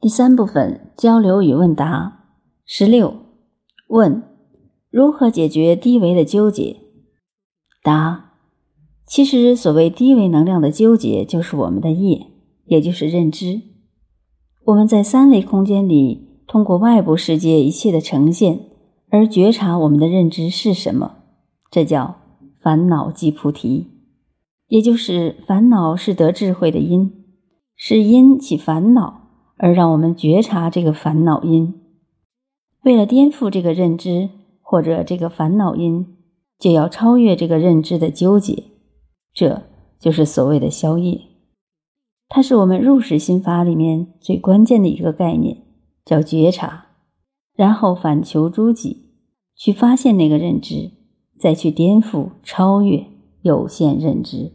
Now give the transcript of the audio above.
第三部分交流与问答十六问：如何解决低维的纠结？答：其实所谓低维能量的纠结，就是我们的业，也就是认知。我们在三维空间里，通过外部世界一切的呈现，而觉察我们的认知是什么，这叫烦恼即菩提，也就是烦恼是得智慧的因，是因起烦恼。而让我们觉察这个烦恼因，为了颠覆这个认知或者这个烦恼因，就要超越这个认知的纠结，这就是所谓的消业。它是我们入世心法里面最关键的一个概念，叫觉察，然后反求诸己，去发现那个认知，再去颠覆超越有限认知。